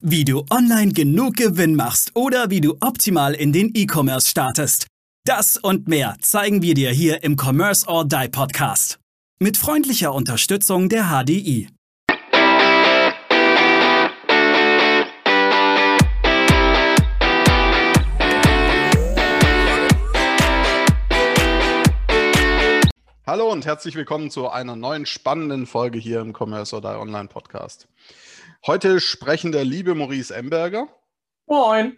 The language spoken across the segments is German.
Wie du online genug Gewinn machst oder wie du optimal in den E-Commerce startest. Das und mehr zeigen wir dir hier im Commerce or Die Podcast. Mit freundlicher Unterstützung der HDI. Hallo und herzlich willkommen zu einer neuen spannenden Folge hier im Commerce or Die Online Podcast. Heute sprechen der liebe Maurice Emberger. Moin.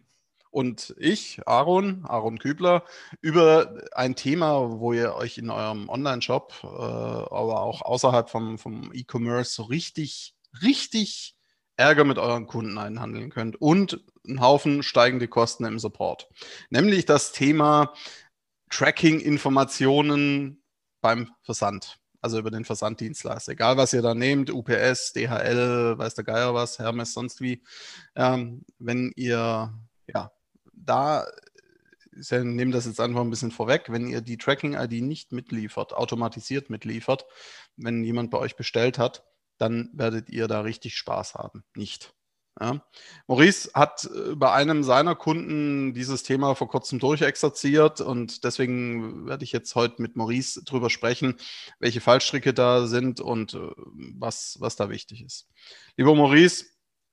Und ich, Aaron, Aaron Kübler, über ein Thema, wo ihr euch in eurem Online-Shop, äh, aber auch außerhalb vom, vom E-Commerce so richtig, richtig Ärger mit euren Kunden einhandeln könnt und einen Haufen steigende Kosten im Support. Nämlich das Thema Tracking-Informationen beim Versand also über den Versanddienstleister. Egal, was ihr da nehmt, UPS, DHL, weiß der Geier was, Hermes, sonst wie. Ähm, wenn ihr, ja, da, ich nehme das jetzt einfach ein bisschen vorweg, wenn ihr die Tracking-ID nicht mitliefert, automatisiert mitliefert, wenn jemand bei euch bestellt hat, dann werdet ihr da richtig Spaß haben. Nicht. Ja. Maurice hat äh, bei einem seiner Kunden dieses Thema vor kurzem durchexerziert und deswegen werde ich jetzt heute mit Maurice drüber sprechen, welche Fallstricke da sind und äh, was, was da wichtig ist. Lieber Maurice,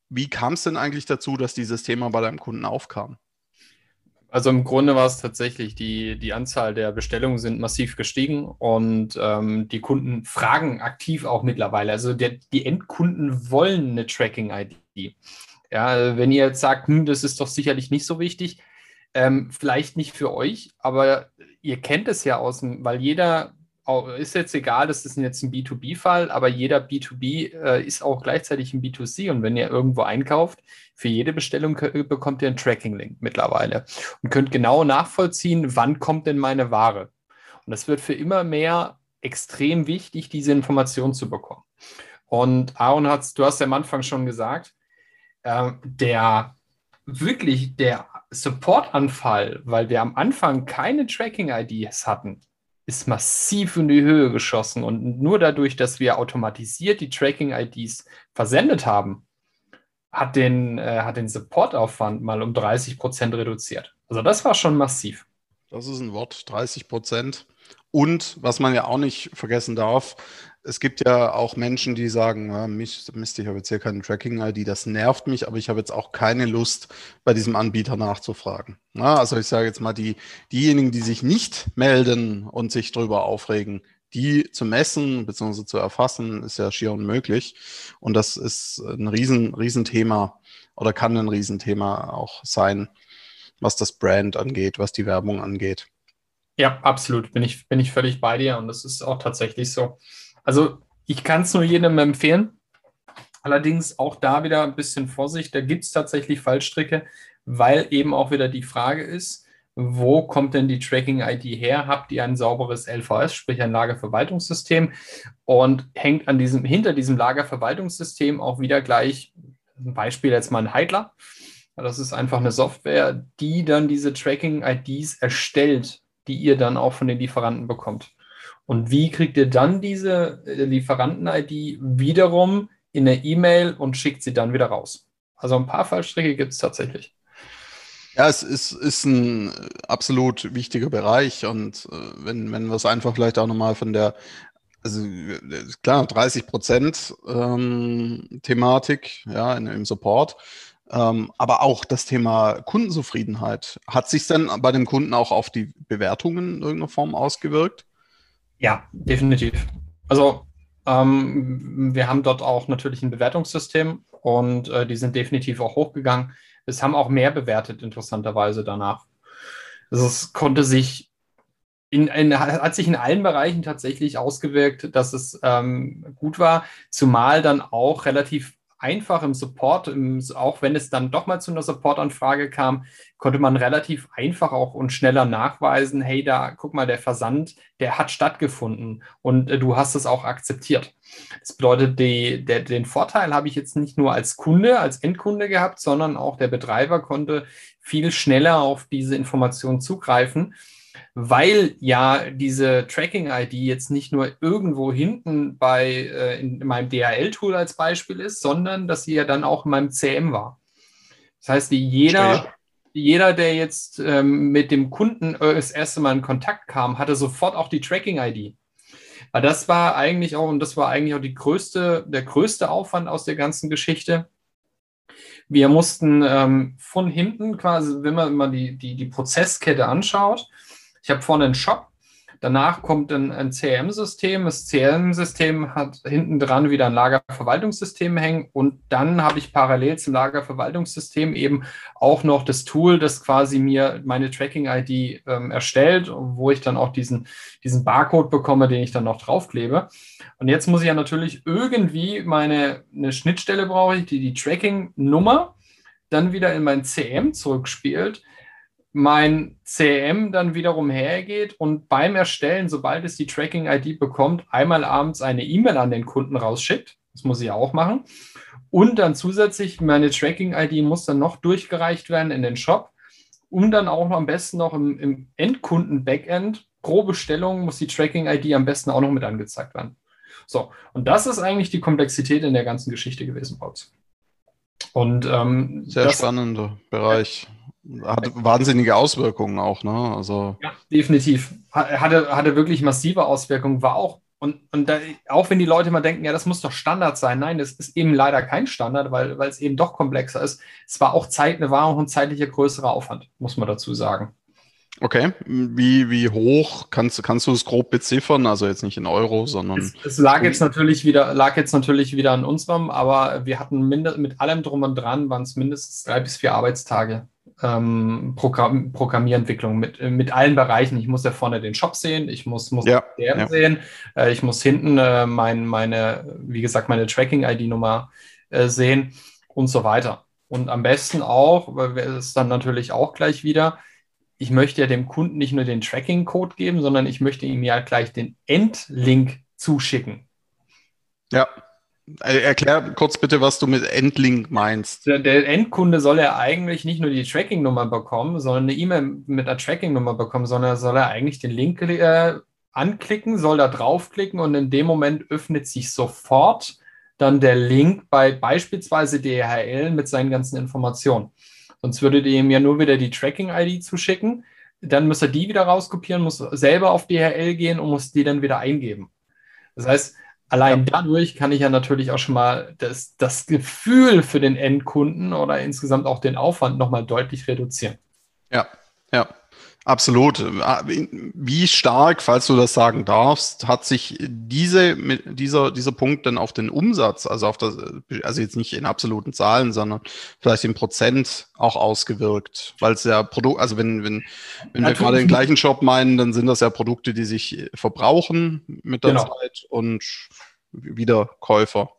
wie kam es denn eigentlich dazu, dass dieses Thema bei deinem Kunden aufkam? Also im Grunde war es tatsächlich, die, die Anzahl der Bestellungen sind massiv gestiegen und ähm, die Kunden fragen aktiv auch mittlerweile. Also der, die Endkunden wollen eine Tracking-ID. Ja, wenn ihr jetzt sagt, hm, das ist doch sicherlich nicht so wichtig, ähm, vielleicht nicht für euch, aber ihr kennt es ja aus dem, weil jeder ist jetzt egal, das ist jetzt ein B2B-Fall, aber jeder B2B äh, ist auch gleichzeitig ein B2C. Und wenn ihr irgendwo einkauft, für jede Bestellung bekommt ihr einen Tracking-Link mittlerweile und könnt genau nachvollziehen, wann kommt denn meine Ware. Und das wird für immer mehr extrem wichtig, diese Information zu bekommen. Und Aaron hat, du hast ja am Anfang schon gesagt, äh, der wirklich der Supportanfall, weil wir am Anfang keine Tracking-IDs hatten, ist massiv in die Höhe geschossen. Und nur dadurch, dass wir automatisiert die Tracking-IDs versendet haben, hat den, äh, hat den Supportaufwand mal um 30 Prozent reduziert. Also das war schon massiv. Das ist ein Wort, 30 Prozent. Und was man ja auch nicht vergessen darf, es gibt ja auch Menschen, die sagen, ja, Mist, Mist, ich habe jetzt hier keine Tracking-ID, das nervt mich, aber ich habe jetzt auch keine Lust, bei diesem Anbieter nachzufragen. Ja, also ich sage jetzt mal, die, diejenigen, die sich nicht melden und sich darüber aufregen, die zu messen bzw. zu erfassen, ist ja schier unmöglich. Und das ist ein riesen, Riesenthema oder kann ein Riesenthema auch sein, was das Brand angeht, was die Werbung angeht. Ja, absolut. Bin ich, bin ich völlig bei dir und das ist auch tatsächlich so. Also ich kann es nur jedem empfehlen. Allerdings auch da wieder ein bisschen Vorsicht. Da gibt es tatsächlich Fallstricke, weil eben auch wieder die Frage ist, wo kommt denn die Tracking-ID her? Habt ihr ein sauberes LVS, sprich ein Lagerverwaltungssystem? Und hängt an diesem, hinter diesem Lagerverwaltungssystem auch wieder gleich, ein Beispiel jetzt mal ein Heidler. Das ist einfach eine Software, die dann diese Tracking-IDs erstellt, die ihr dann auch von den Lieferanten bekommt. Und wie kriegt ihr dann diese äh, Lieferanten-ID wiederum in eine E-Mail und schickt sie dann wieder raus? Also ein paar Fallstricke gibt es tatsächlich. Ja, es ist, ist ein absolut wichtiger Bereich und äh, wenn, wenn wir es einfach vielleicht auch nochmal von der, also klar, 30 Prozent ähm, Thematik ja, in, im Support, ähm, aber auch das Thema Kundenzufriedenheit. Hat sich denn bei dem Kunden auch auf die Bewertungen in irgendeiner Form ausgewirkt? Ja, definitiv. Also ähm, wir haben dort auch natürlich ein Bewertungssystem und äh, die sind definitiv auch hochgegangen. Es haben auch mehr bewertet, interessanterweise danach. Also es konnte sich in, in, hat sich in allen Bereichen tatsächlich ausgewirkt, dass es ähm, gut war, zumal dann auch relativ einfach im Support, im, auch wenn es dann doch mal zu einer Supportanfrage kam, konnte man relativ einfach auch und schneller nachweisen, hey, da guck mal, der Versand, der hat stattgefunden und äh, du hast es auch akzeptiert. Das bedeutet, die, der, den Vorteil habe ich jetzt nicht nur als Kunde, als Endkunde gehabt, sondern auch der Betreiber konnte viel schneller auf diese Information zugreifen weil ja diese Tracking-ID jetzt nicht nur irgendwo hinten bei äh, in meinem DHL-Tool als Beispiel ist, sondern dass sie ja dann auch in meinem CM war. Das heißt, jeder, jeder, der jetzt ähm, mit dem Kunden äh, das erste Mal in Kontakt kam, hatte sofort auch die Tracking-ID. Weil das war eigentlich auch, und das war eigentlich auch die größte, der größte Aufwand aus der ganzen Geschichte. Wir mussten ähm, von hinten quasi, wenn man mal die, die, die Prozesskette anschaut, ich habe vorne einen Shop, Danach kommt ein, ein CRM-System. Das CRM-System hat hinten dran wieder ein Lagerverwaltungssystem hängen und dann habe ich parallel zum Lagerverwaltungssystem eben auch noch das Tool, das quasi mir meine Tracking-ID ähm, erstellt, wo ich dann auch diesen, diesen Barcode bekomme, den ich dann noch draufklebe. Und jetzt muss ich ja natürlich irgendwie meine eine Schnittstelle brauche ich, die die Tracking-Nummer dann wieder in mein CM zurückspielt mein CM dann wiederum hergeht und beim Erstellen, sobald es die Tracking-ID bekommt, einmal abends eine E-Mail an den Kunden rausschickt. Das muss ich auch machen. Und dann zusätzlich meine Tracking-ID muss dann noch durchgereicht werden in den Shop. Und dann auch noch am besten noch im, im Endkunden-Backend pro Bestellung muss die Tracking-ID am besten auch noch mit angezeigt werden. So, und das ist eigentlich die Komplexität in der ganzen Geschichte gewesen, Pauz. Und ähm, sehr spannender Bereich hat wahnsinnige Auswirkungen auch, ne? Also ja, definitiv. Hatte, hatte wirklich massive Auswirkungen, war auch, und, und da, auch wenn die Leute mal denken, ja, das muss doch Standard sein. Nein, das ist eben leider kein Standard, weil, weil es eben doch komplexer ist. Es war auch Zeit, eine auch ein zeitlicher größerer Aufwand, muss man dazu sagen. Okay, wie, wie hoch kannst, kannst du es grob beziffern? Also jetzt nicht in Euro, sondern. Es, es, lag jetzt natürlich wieder, lag jetzt natürlich wieder an unserem, aber wir hatten mit allem drum und dran waren es mindestens drei bis vier Arbeitstage ähm, Programm, Programmierentwicklung mit, mit allen Bereichen. Ich muss ja vorne den Shop sehen, ich muss, muss ja, ja. sehen, äh, ich muss hinten äh, mein, meine, wie gesagt, meine Tracking-ID-Nummer äh, sehen und so weiter. Und am besten auch, weil es dann natürlich auch gleich wieder, ich möchte ja dem Kunden nicht nur den Tracking-Code geben, sondern ich möchte ihm ja gleich den Endlink zuschicken. Ja. Äh, erklär kurz bitte, was du mit Endlink meinst. Der, Endkunde soll ja eigentlich nicht nur die Tracking-Nummer bekommen, sondern eine E-Mail mit einer Tracking-Nummer bekommen, sondern soll er eigentlich den Link äh, anklicken, soll da draufklicken und in dem Moment öffnet sich sofort dann der Link bei beispielsweise DHL mit seinen ganzen Informationen. Sonst würdet ihr ihm ja nur wieder die Tracking-ID zuschicken. Dann muss er die wieder rauskopieren, muss selber auf DHL gehen und muss die dann wieder eingeben. Das heißt, Allein dadurch kann ich ja natürlich auch schon mal das, das Gefühl für den Endkunden oder insgesamt auch den Aufwand nochmal deutlich reduzieren. Ja, ja. Absolut. Wie stark, falls du das sagen darfst, hat sich diese, dieser, dieser Punkt dann auf den Umsatz, also auf das, also jetzt nicht in absoluten Zahlen, sondern vielleicht in Prozent auch ausgewirkt? Weil es ja Produkt, also wenn, wenn, wenn wir gerade den gleichen Shop meinen, dann sind das ja Produkte, die sich verbrauchen mit der genau. Zeit und wieder Käufer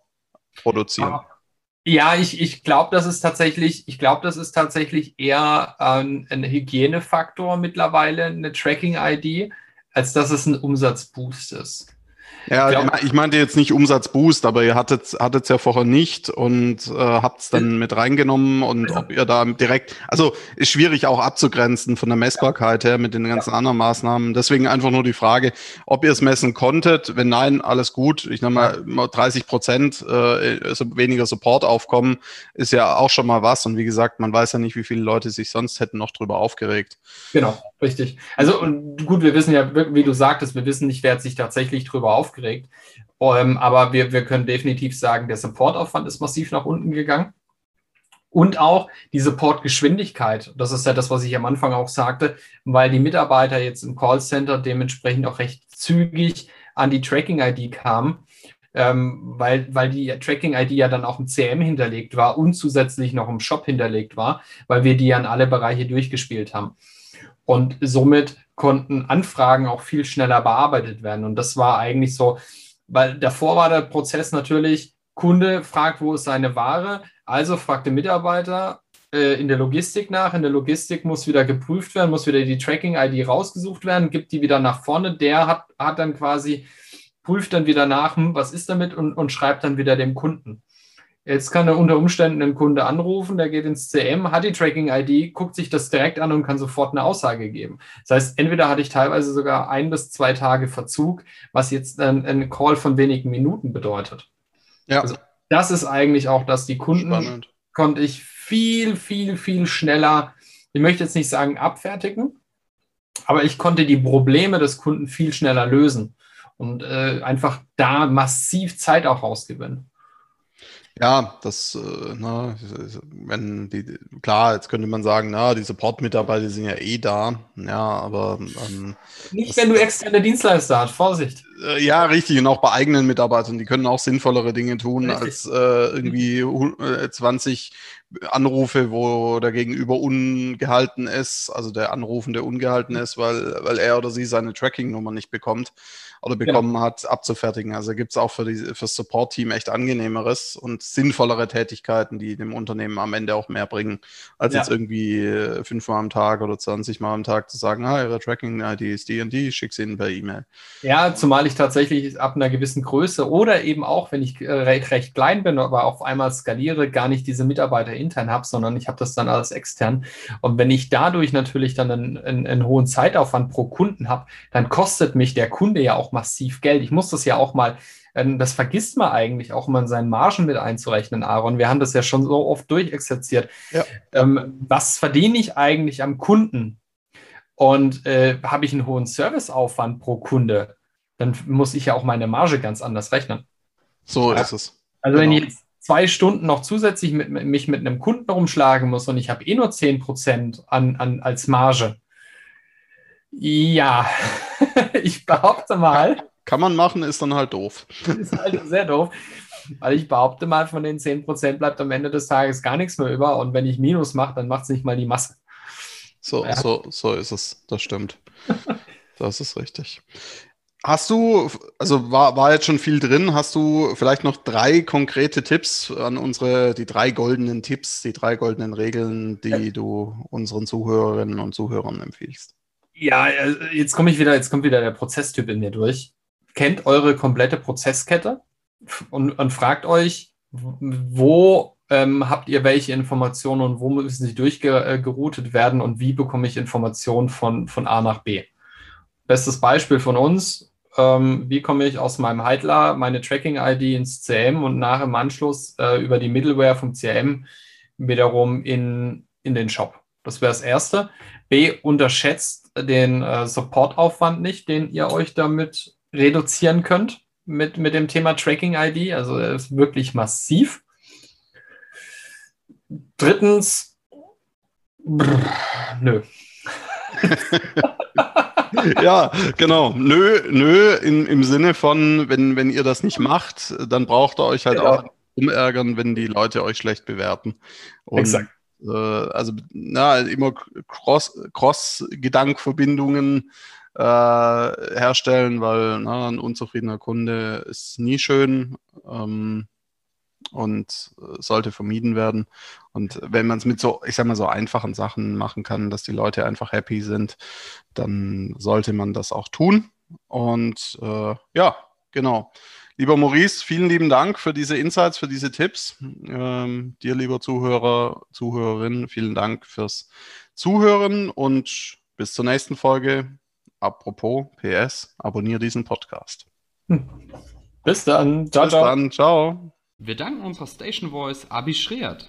produzieren. Ah. Ja, ich, ich glaube, das ist tatsächlich, ich glaube, das ist tatsächlich eher ein, ein Hygienefaktor mittlerweile, eine Tracking-ID, als dass es ein Umsatzboost ist. Ja, ich, glaub, ich meinte jetzt nicht Umsatzboost, aber ihr hattet es ja vorher nicht und äh, habt es dann mit reingenommen und also, ob ihr da direkt, also ist schwierig auch abzugrenzen von der Messbarkeit her mit den ganzen ja. anderen Maßnahmen. Deswegen einfach nur die Frage, ob ihr es messen konntet. Wenn nein, alles gut. Ich nehme mal 30 Prozent äh, weniger Support aufkommen, ist ja auch schon mal was. Und wie gesagt, man weiß ja nicht, wie viele Leute sich sonst hätten noch drüber aufgeregt. Genau, richtig. Also und gut, wir wissen ja, wie du sagtest, wir wissen nicht, wer hat sich tatsächlich drüber aufgeregt. Ähm, aber wir, wir können definitiv sagen, der Supportaufwand ist massiv nach unten gegangen. Und auch die Supportgeschwindigkeit. Das ist ja das, was ich am Anfang auch sagte, weil die Mitarbeiter jetzt im Callcenter dementsprechend auch recht zügig an die Tracking-ID kamen, ähm, weil, weil die Tracking-ID ja dann auch im CM hinterlegt war und zusätzlich noch im Shop hinterlegt war, weil wir die an alle Bereiche durchgespielt haben. Und somit konnten Anfragen auch viel schneller bearbeitet werden. Und das war eigentlich so, weil davor war der Prozess natürlich, Kunde fragt, wo ist seine Ware, also fragt der Mitarbeiter äh, in der Logistik nach. In der Logistik muss wieder geprüft werden, muss wieder die Tracking-ID rausgesucht werden, gibt die wieder nach vorne. Der hat, hat dann quasi, prüft dann wieder nach, hm, was ist damit und, und schreibt dann wieder dem Kunden. Jetzt kann er unter Umständen einen Kunde anrufen, der geht ins CM, hat die Tracking-ID, guckt sich das direkt an und kann sofort eine Aussage geben. Das heißt, entweder hatte ich teilweise sogar ein bis zwei Tage Verzug, was jetzt ein, ein Call von wenigen Minuten bedeutet. Ja. Also das ist eigentlich auch, dass die Kunden Spannend. konnte ich viel, viel, viel schneller, ich möchte jetzt nicht sagen abfertigen, aber ich konnte die Probleme des Kunden viel schneller lösen und äh, einfach da massiv Zeit auch rausgewinnen. Ja, das, äh, na, wenn die, klar, jetzt könnte man sagen, na, die Support-Mitarbeiter sind ja eh da, ja, aber ähm, nicht, das, wenn du externe Dienstleister hast, Vorsicht. Äh, ja, richtig, und auch bei eigenen Mitarbeitern, die können auch sinnvollere Dinge tun, richtig. als äh, irgendwie äh, 20 Anrufe, wo der Gegenüber ungehalten ist, also der Anrufende ungehalten ist, weil, weil er oder sie seine Tracking-Nummer nicht bekommt oder genau. bekommen genau. hat, abzufertigen. Also gibt es auch für, die, für das Support-Team echt angenehmeres und sinnvollere Tätigkeiten, die dem Unternehmen am Ende auch mehr bringen, als ja. jetzt irgendwie äh, fünfmal am Tag oder 20 Mal am Tag zu sagen, ah, Ihre Tracking-ID ist die und die, ich schicke sie Ihnen per E-Mail. Ja, zumal ich tatsächlich ab einer gewissen Größe oder eben auch, wenn ich äh, recht, recht klein bin, aber auf einmal skaliere, gar nicht diese Mitarbeiter intern habe, sondern ich habe das dann alles extern. Und wenn ich dadurch natürlich dann einen, einen, einen hohen Zeitaufwand pro Kunden habe, dann kostet mich der Kunde ja auch massiv Geld. Ich muss das ja auch mal, ähm, das vergisst man eigentlich auch mal in seinen Margen mit einzurechnen, Aaron. Wir haben das ja schon so oft durchexerziert. Ja. Ähm, was verdiene ich eigentlich am Kunden? Und äh, habe ich einen hohen Serviceaufwand pro Kunde, dann muss ich ja auch meine Marge ganz anders rechnen. So ja. ist es. Also genau. wenn ich jetzt zwei Stunden noch zusätzlich mit, mich mit einem Kunden rumschlagen muss und ich habe eh nur 10% an, an, als Marge, ja, ich behaupte mal. Kann man machen, ist dann halt doof. Ist halt sehr doof. Weil ich behaupte mal, von den 10% bleibt am Ende des Tages gar nichts mehr über. Und wenn ich Minus mache, dann macht es nicht mal die Masse. So, ja. so, so ist es. Das stimmt. das ist richtig. Hast du, also war, war jetzt schon viel drin, hast du vielleicht noch drei konkrete Tipps an unsere, die drei goldenen Tipps, die drei goldenen Regeln, die ja. du unseren Zuhörerinnen und Zuhörern empfiehlst? Ja, äh, jetzt komme ich wieder, jetzt kommt wieder der Prozesstyp in mir durch. Kennt eure komplette Prozesskette und, und fragt euch, wo ähm, habt ihr welche Informationen und wo müssen sie durchgeroutet werden und wie bekomme ich Informationen von, von A nach B? Bestes Beispiel von uns, ähm, wie komme ich aus meinem Heidler meine Tracking-ID ins CM und nach im Anschluss äh, über die Middleware vom CM wiederum in, in den Shop. Das wäre das Erste. B, unterschätzt den äh, Supportaufwand nicht, den ihr euch damit reduzieren könnt mit, mit dem Thema Tracking ID. Also er ist wirklich massiv. Drittens, brr, nö. ja, genau. Nö, nö, in, im Sinne von, wenn, wenn ihr das nicht macht, dann braucht ihr euch halt genau. auch umärgern, wenn die Leute euch schlecht bewerten. Und Exakt äh, also na, immer Cross-Gedankverbindungen äh, herstellen, weil na, ein unzufriedener Kunde ist nie schön ähm, und äh, sollte vermieden werden. Und wenn man es mit so, ich sag mal, so einfachen Sachen machen kann, dass die Leute einfach happy sind, dann sollte man das auch tun. Und äh, ja, genau. Lieber Maurice, vielen lieben Dank für diese Insights, für diese Tipps. Ähm, dir, lieber Zuhörer, Zuhörerin, vielen Dank fürs Zuhören und bis zur nächsten Folge. Apropos PS, abonniere diesen Podcast. Bis dann. Ciao, bis ciao. dann. Ciao. Wir danken unserer Station Voice Abi Schreert.